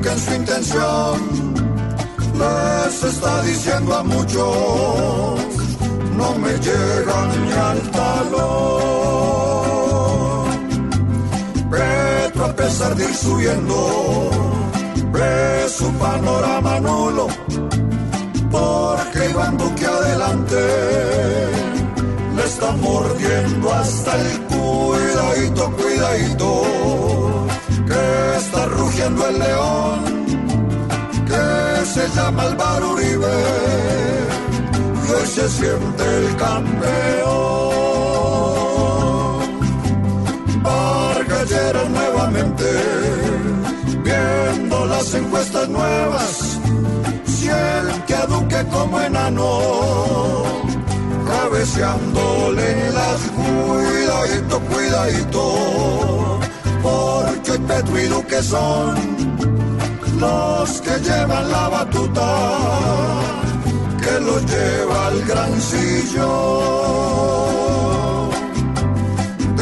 que en su intención les está diciendo a muchos, no me llegan ni al talón. Petro a pesar de ir subiendo, ve su panorama nulo, porque Iván Duque adelante le está mordiendo hasta el cuidadito, cuidadito, llama Álvaro Uribe, y hoy se siente el campeón. Vargas nuevamente, viendo las encuestas nuevas, siente a Duque como enano cabeceándole en las cuidadito, cuidadito, porque Petro y Duque son los que llevan la batuta, que los lleva al gran sillón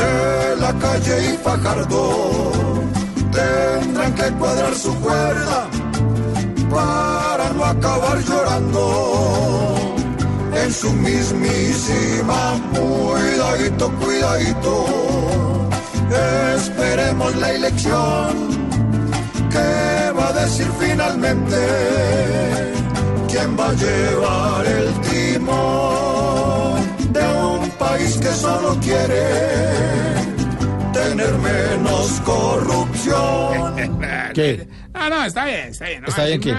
de la calle y Fajardo, tendrán que cuadrar su cuerda para no acabar llorando en su mismísima cuidadito, cuidadito. Esperemos la elección finalmente quién va a llevar el timón de un país que solo quiere tener menos corrupción. ¿Qué? No, no, está bien, está bien. no, ¿Está bien qué?